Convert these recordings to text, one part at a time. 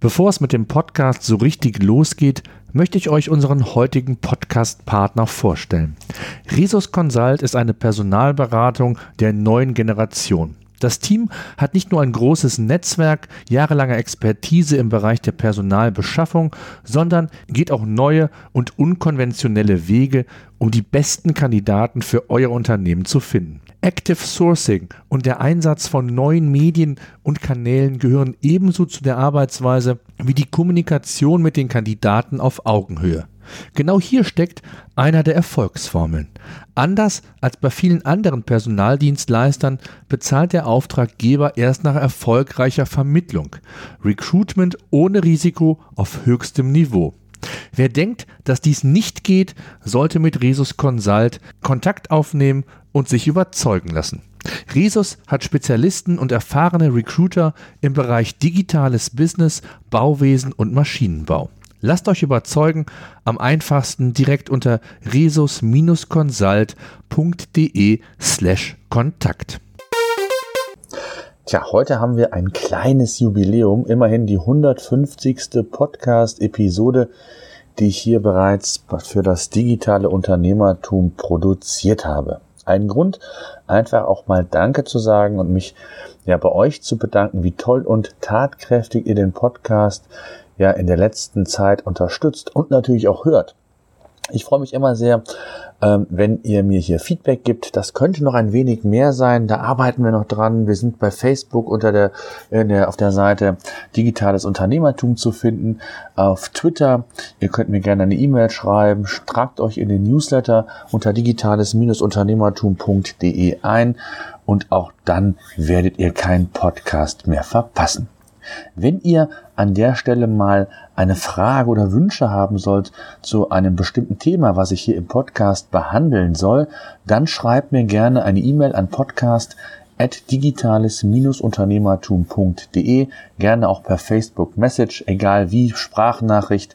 Bevor es mit dem Podcast so richtig losgeht, möchte ich euch unseren heutigen Podcast-Partner vorstellen. Resus Consult ist eine Personalberatung der neuen Generation. Das Team hat nicht nur ein großes Netzwerk, jahrelange Expertise im Bereich der Personalbeschaffung, sondern geht auch neue und unkonventionelle Wege, um die besten Kandidaten für euer Unternehmen zu finden. Active Sourcing und der Einsatz von neuen Medien und Kanälen gehören ebenso zu der Arbeitsweise wie die Kommunikation mit den Kandidaten auf Augenhöhe. Genau hier steckt einer der Erfolgsformeln. Anders als bei vielen anderen Personaldienstleistern bezahlt der Auftraggeber erst nach erfolgreicher Vermittlung. Recruitment ohne Risiko auf höchstem Niveau. Wer denkt, dass dies nicht geht, sollte mit Resus Consult Kontakt aufnehmen und sich überzeugen lassen. Resus hat Spezialisten und erfahrene Recruiter im Bereich digitales Business, Bauwesen und Maschinenbau. Lasst euch überzeugen, am einfachsten direkt unter resus-consult.de slash Kontakt. Tja, heute haben wir ein kleines Jubiläum, immerhin die 150. Podcast-Episode, die ich hier bereits für das digitale Unternehmertum produziert habe. Ein Grund, einfach auch mal Danke zu sagen und mich ja bei euch zu bedanken, wie toll und tatkräftig ihr den Podcast ja in der letzten Zeit unterstützt und natürlich auch hört. Ich freue mich immer sehr, ähm, wenn ihr mir hier Feedback gibt. Das könnte noch ein wenig mehr sein. Da arbeiten wir noch dran. Wir sind bei Facebook unter der, der, auf der Seite Digitales Unternehmertum zu finden. Auf Twitter. Ihr könnt mir gerne eine E-Mail schreiben. Tragt euch in den Newsletter unter digitales-unternehmertum.de ein. Und auch dann werdet ihr keinen Podcast mehr verpassen. Wenn ihr an der Stelle mal eine Frage oder Wünsche haben sollt zu einem bestimmten Thema, was ich hier im Podcast behandeln soll, dann schreibt mir gerne eine E-Mail an podcast at digitales-unternehmertum.de, gerne auch per Facebook Message, egal wie, Sprachnachricht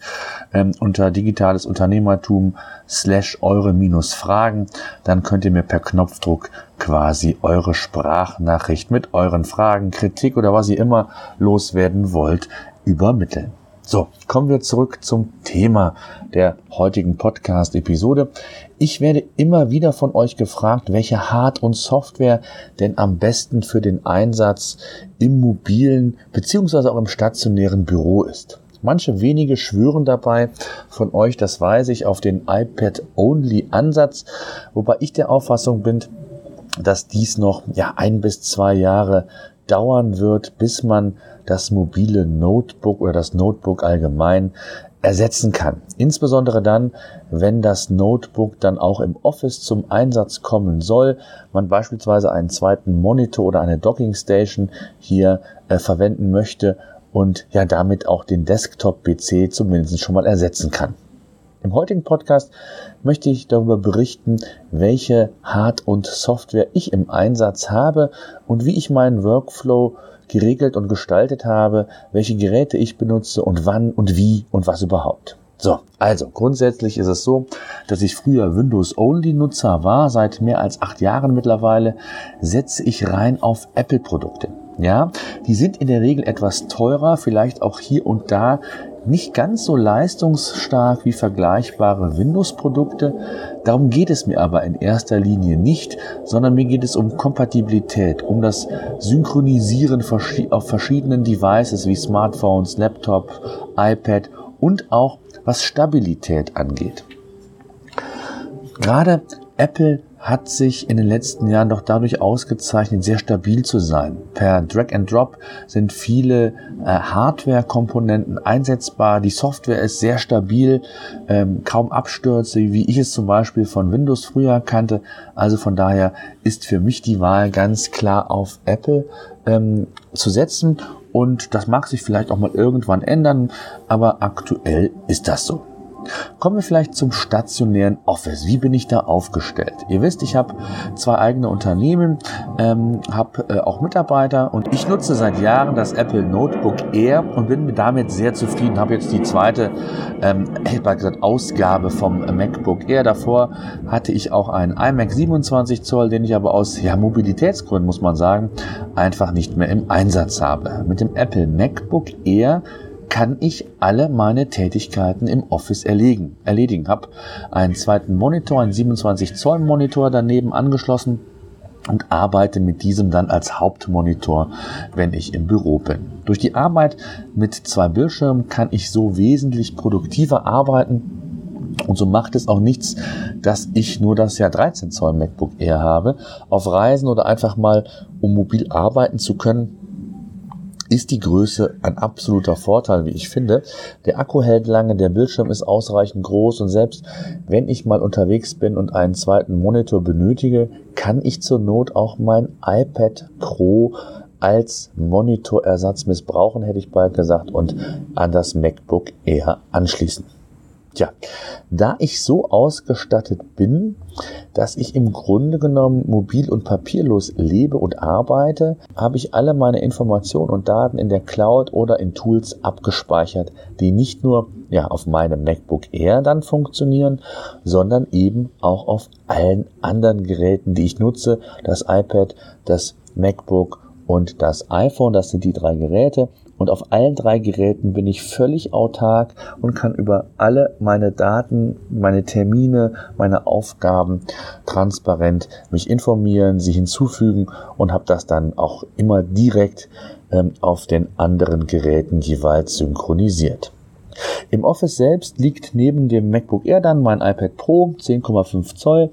ähm, unter digitales Unternehmertum slash eure minus Fragen, dann könnt ihr mir per Knopfdruck quasi eure Sprachnachricht mit euren Fragen, Kritik oder was ihr immer loswerden wollt, übermitteln. So, kommen wir zurück zum Thema der heutigen Podcast-Episode. Ich werde immer wieder von euch gefragt, welche Hard- und Software denn am besten für den Einsatz im mobilen beziehungsweise auch im stationären Büro ist. Manche wenige schwören dabei von euch, das weiß ich, auf den iPad-Only-Ansatz, wobei ich der Auffassung bin, dass dies noch ja ein bis zwei Jahre dauern wird, bis man das mobile Notebook oder das Notebook allgemein ersetzen kann. Insbesondere dann, wenn das Notebook dann auch im Office zum Einsatz kommen soll, man beispielsweise einen zweiten Monitor oder eine Dockingstation hier äh, verwenden möchte und ja damit auch den Desktop-PC zumindest schon mal ersetzen kann. Im heutigen Podcast möchte ich darüber berichten, welche Hard- und Software ich im Einsatz habe und wie ich meinen Workflow geregelt und gestaltet habe, welche Geräte ich benutze und wann und wie und was überhaupt. So, also grundsätzlich ist es so, dass ich früher Windows-Only-Nutzer war, seit mehr als acht Jahren mittlerweile setze ich rein auf Apple-Produkte. Ja, die sind in der Regel etwas teurer, vielleicht auch hier und da nicht ganz so leistungsstark wie vergleichbare Windows-Produkte. Darum geht es mir aber in erster Linie nicht, sondern mir geht es um Kompatibilität, um das Synchronisieren auf verschiedenen Devices wie Smartphones, Laptop, iPad und auch was Stabilität angeht. Gerade Apple hat sich in den letzten Jahren doch dadurch ausgezeichnet, sehr stabil zu sein. Per Drag and Drop sind viele äh, Hardware-Komponenten einsetzbar. Die Software ist sehr stabil, ähm, kaum Abstürze, wie ich es zum Beispiel von Windows früher kannte. Also von daher ist für mich die Wahl ganz klar auf Apple ähm, zu setzen. Und das mag sich vielleicht auch mal irgendwann ändern, aber aktuell ist das so. Kommen wir vielleicht zum stationären Office. Wie bin ich da aufgestellt? Ihr wisst, ich habe zwei eigene Unternehmen, ähm, habe äh, auch Mitarbeiter und ich nutze seit Jahren das Apple Notebook Air und bin damit sehr zufrieden. Habe jetzt die zweite ähm, gesagt, Ausgabe vom MacBook Air. Davor hatte ich auch einen iMac 27 Zoll, den ich aber aus ja, Mobilitätsgründen, muss man sagen, einfach nicht mehr im Einsatz habe. Mit dem Apple MacBook Air kann ich alle meine Tätigkeiten im Office erledigen. erledigen. Habe einen zweiten Monitor, einen 27 Zoll Monitor daneben angeschlossen und arbeite mit diesem dann als Hauptmonitor, wenn ich im Büro bin. Durch die Arbeit mit zwei Bildschirmen kann ich so wesentlich produktiver arbeiten und so macht es auch nichts, dass ich nur das Jahr 13 Zoll MacBook Air habe. Auf Reisen oder einfach mal, um mobil arbeiten zu können, ist die Größe ein absoluter Vorteil, wie ich finde. Der Akku hält lange, der Bildschirm ist ausreichend groß und selbst wenn ich mal unterwegs bin und einen zweiten Monitor benötige, kann ich zur Not auch mein iPad Pro als Monitorersatz missbrauchen, hätte ich bald gesagt, und an das MacBook Air anschließen. Tja, da ich so ausgestattet bin, dass ich im Grunde genommen mobil und papierlos lebe und arbeite, habe ich alle meine Informationen und Daten in der Cloud oder in Tools abgespeichert, die nicht nur ja, auf meinem MacBook Air dann funktionieren, sondern eben auch auf allen anderen Geräten, die ich nutze, das iPad, das MacBook und das iPhone, das sind die drei Geräte und auf allen drei Geräten bin ich völlig autark und kann über alle meine Daten, meine Termine, meine Aufgaben transparent mich informieren, sie hinzufügen und habe das dann auch immer direkt ähm, auf den anderen Geräten jeweils synchronisiert. Im Office selbst liegt neben dem MacBook Air dann mein iPad Pro 10,5 Zoll,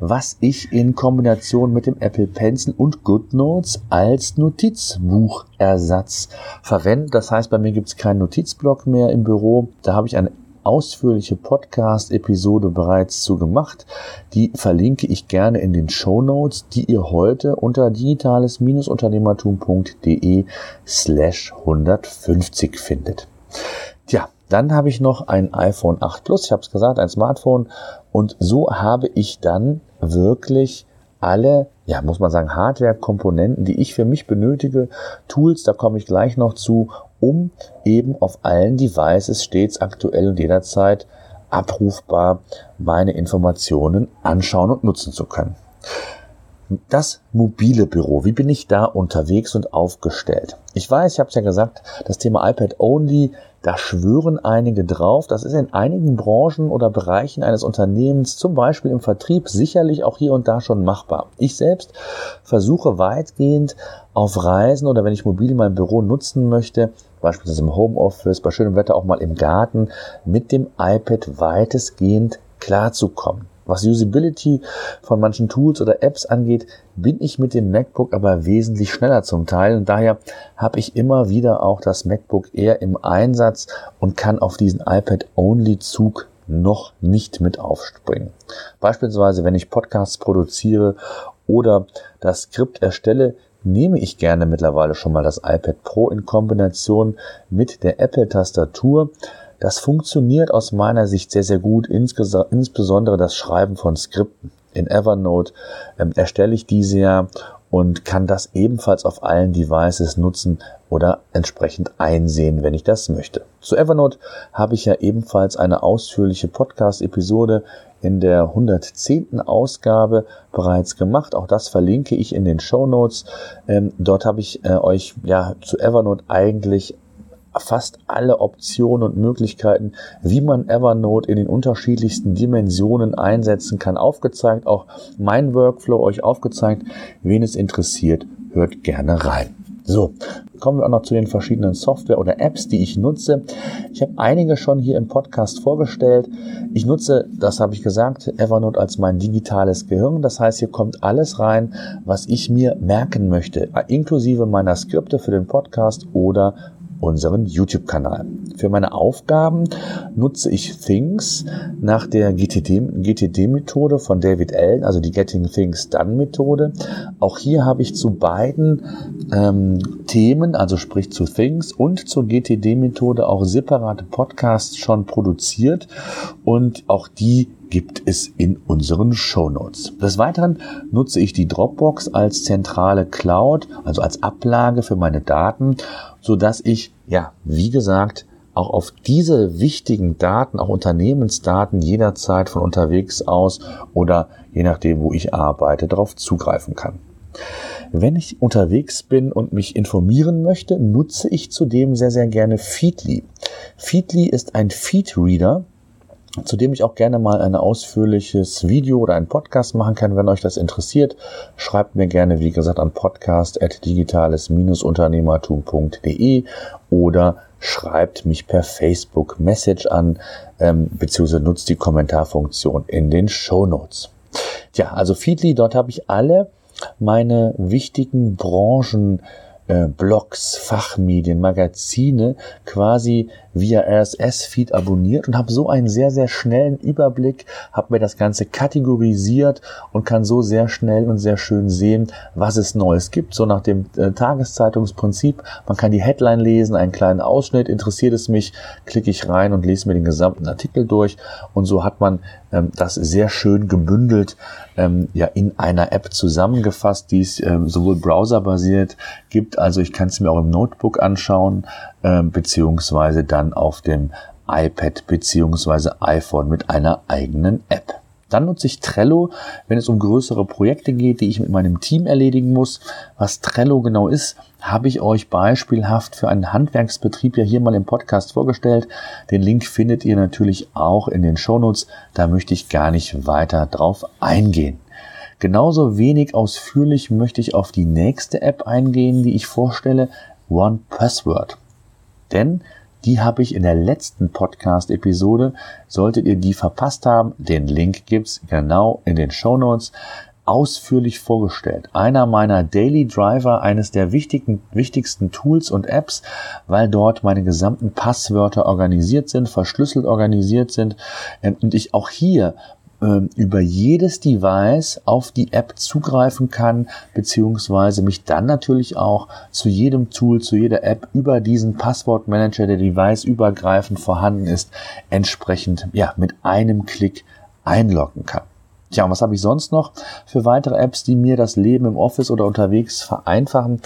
was ich in Kombination mit dem Apple Pencil und GoodNotes als Notizbuchersatz verwende. Das heißt, bei mir gibt es keinen Notizblock mehr im Büro. Da habe ich eine ausführliche Podcast-Episode bereits zu gemacht. Die verlinke ich gerne in den Show Notes, die ihr heute unter digitales-unternehmertum.de slash 150 findet. Tja, dann habe ich noch ein iPhone 8 Plus, ich habe es gesagt, ein Smartphone. Und so habe ich dann wirklich alle, ja, muss man sagen, Hardware-Komponenten, die ich für mich benötige, Tools, da komme ich gleich noch zu, um eben auf allen Devices stets aktuell und jederzeit abrufbar meine Informationen anschauen und nutzen zu können. Das mobile Büro, wie bin ich da unterwegs und aufgestellt? Ich weiß, ich habe es ja gesagt, das Thema iPad Only, da schwören einige drauf. Das ist in einigen Branchen oder Bereichen eines Unternehmens, zum Beispiel im Vertrieb, sicherlich auch hier und da schon machbar. Ich selbst versuche weitgehend auf Reisen oder wenn ich mobil mein Büro nutzen möchte, beispielsweise im Homeoffice, bei schönem Wetter auch mal im Garten, mit dem iPad weitestgehend klarzukommen. Was Usability von manchen Tools oder Apps angeht, bin ich mit dem MacBook aber wesentlich schneller zum Teil und daher habe ich immer wieder auch das MacBook Air im Einsatz und kann auf diesen iPad-Only-Zug noch nicht mit aufspringen. Beispielsweise, wenn ich Podcasts produziere oder das Skript erstelle, nehme ich gerne mittlerweile schon mal das iPad Pro in Kombination mit der Apple-Tastatur das funktioniert aus meiner Sicht sehr, sehr gut, insbesondere das Schreiben von Skripten. In Evernote ähm, erstelle ich diese ja und kann das ebenfalls auf allen Devices nutzen oder entsprechend einsehen, wenn ich das möchte. Zu Evernote habe ich ja ebenfalls eine ausführliche Podcast-Episode in der 110. Ausgabe bereits gemacht. Auch das verlinke ich in den Show Notes. Ähm, dort habe ich äh, euch ja zu Evernote eigentlich fast alle Optionen und Möglichkeiten, wie man Evernote in den unterschiedlichsten Dimensionen einsetzen kann, aufgezeigt. Auch mein Workflow euch aufgezeigt. Wen es interessiert, hört gerne rein. So, kommen wir auch noch zu den verschiedenen Software oder Apps, die ich nutze. Ich habe einige schon hier im Podcast vorgestellt. Ich nutze, das habe ich gesagt, Evernote als mein digitales Gehirn. Das heißt, hier kommt alles rein, was ich mir merken möchte, inklusive meiner Skripte für den Podcast oder unseren YouTube-Kanal. Für meine Aufgaben nutze ich Things nach der GTD-Methode von David Allen, also die Getting Things Done-Methode. Auch hier habe ich zu beiden ähm, Themen, also sprich zu Things und zur GTD-Methode auch separate Podcasts schon produziert und auch die gibt es in unseren Show Notes. Des Weiteren nutze ich die Dropbox als zentrale Cloud, also als Ablage für meine Daten, so dass ich, ja, wie gesagt, auch auf diese wichtigen Daten, auch Unternehmensdaten jederzeit von unterwegs aus oder je nachdem, wo ich arbeite, darauf zugreifen kann. Wenn ich unterwegs bin und mich informieren möchte, nutze ich zudem sehr, sehr gerne Feedly. Feedly ist ein Feedreader, zu dem ich auch gerne mal ein ausführliches Video oder einen Podcast machen kann, wenn euch das interessiert. Schreibt mir gerne, wie gesagt, an podcast.digitales-unternehmertum.de oder schreibt mich per Facebook Message an, ähm, beziehungsweise nutzt die Kommentarfunktion in den Show Notes. Ja, also Feedly, dort habe ich alle meine wichtigen Branchen äh, Blogs, Fachmedien, Magazine quasi via RSS-Feed abonniert und habe so einen sehr, sehr schnellen Überblick, habe mir das Ganze kategorisiert und kann so sehr schnell und sehr schön sehen, was es Neues gibt. So nach dem äh, Tageszeitungsprinzip. Man kann die Headline lesen, einen kleinen Ausschnitt. Interessiert es mich, klicke ich rein und lese mir den gesamten Artikel durch. Und so hat man das sehr schön gebündelt ähm, ja in einer App zusammengefasst, die es ähm, sowohl browserbasiert gibt, also ich kann es mir auch im Notebook anschauen, ähm, beziehungsweise dann auf dem iPad beziehungsweise iPhone mit einer eigenen App. Dann nutze ich Trello, wenn es um größere Projekte geht, die ich mit meinem Team erledigen muss. Was Trello genau ist, habe ich euch beispielhaft für einen Handwerksbetrieb ja hier mal im Podcast vorgestellt. Den Link findet ihr natürlich auch in den Shownotes. Da möchte ich gar nicht weiter drauf eingehen. Genauso wenig ausführlich möchte ich auf die nächste App eingehen, die ich vorstelle, One Password. Denn die habe ich in der letzten Podcast-Episode. Solltet ihr die verpasst haben, den Link gibt's genau in den Show Notes ausführlich vorgestellt. Einer meiner Daily Driver, eines der wichtigen, wichtigsten Tools und Apps, weil dort meine gesamten Passwörter organisiert sind, verschlüsselt organisiert sind ähm, und ich auch hier über jedes Device auf die App zugreifen kann, beziehungsweise mich dann natürlich auch zu jedem Tool, zu jeder App über diesen Passwortmanager, der device übergreifend vorhanden ist, entsprechend ja, mit einem Klick einloggen kann. Tja, und was habe ich sonst noch für weitere Apps, die mir das Leben im Office oder unterwegs vereinfachen?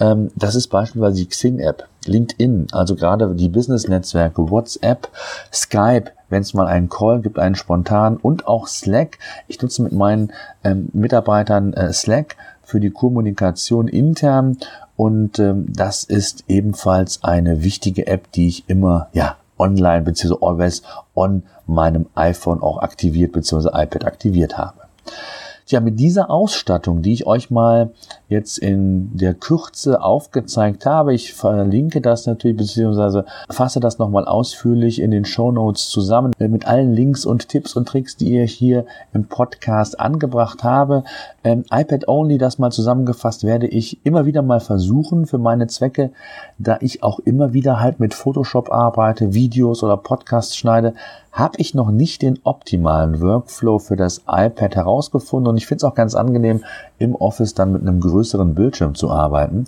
Ähm, das ist beispielsweise die Xing-App, LinkedIn, also gerade die Business-Netzwerke, WhatsApp, Skype, wenn es mal einen Call gibt, einen spontan und auch Slack. Ich nutze mit meinen ähm, Mitarbeitern äh, Slack für die Kommunikation intern und ähm, das ist ebenfalls eine wichtige App, die ich immer ja online bzw. always on meinem iPhone auch aktiviert bzw. iPad aktiviert habe. Ja, mit dieser Ausstattung, die ich euch mal jetzt in der Kürze aufgezeigt habe, ich verlinke das natürlich, beziehungsweise fasse das nochmal ausführlich in den Show Notes zusammen äh, mit allen Links und Tipps und Tricks, die ihr hier im Podcast angebracht habe. Ähm, iPad Only, das mal zusammengefasst, werde ich immer wieder mal versuchen für meine Zwecke, da ich auch immer wieder halt mit Photoshop arbeite, Videos oder Podcasts schneide, habe ich noch nicht den optimalen Workflow für das iPad herausgefunden und ich finde es auch ganz angenehm, im Office dann mit einem größeren Bildschirm zu arbeiten.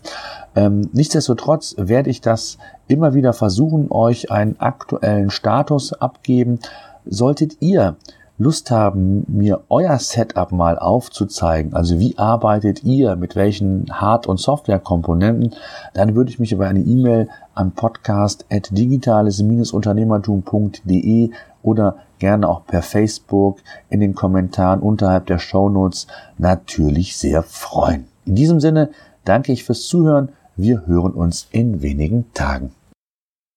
Ähm, nichtsdestotrotz werde ich das immer wieder versuchen, euch einen aktuellen Status abgeben. Solltet ihr Lust haben, mir euer Setup mal aufzuzeigen, also wie arbeitet ihr mit welchen Hard- und Softwarekomponenten, dann würde ich mich über eine E-Mail an podcast.digitales-unternehmertum.de oder gerne auch per Facebook in den Kommentaren unterhalb der Shownotes natürlich sehr freuen. In diesem Sinne danke ich fürs Zuhören. Wir hören uns in wenigen Tagen.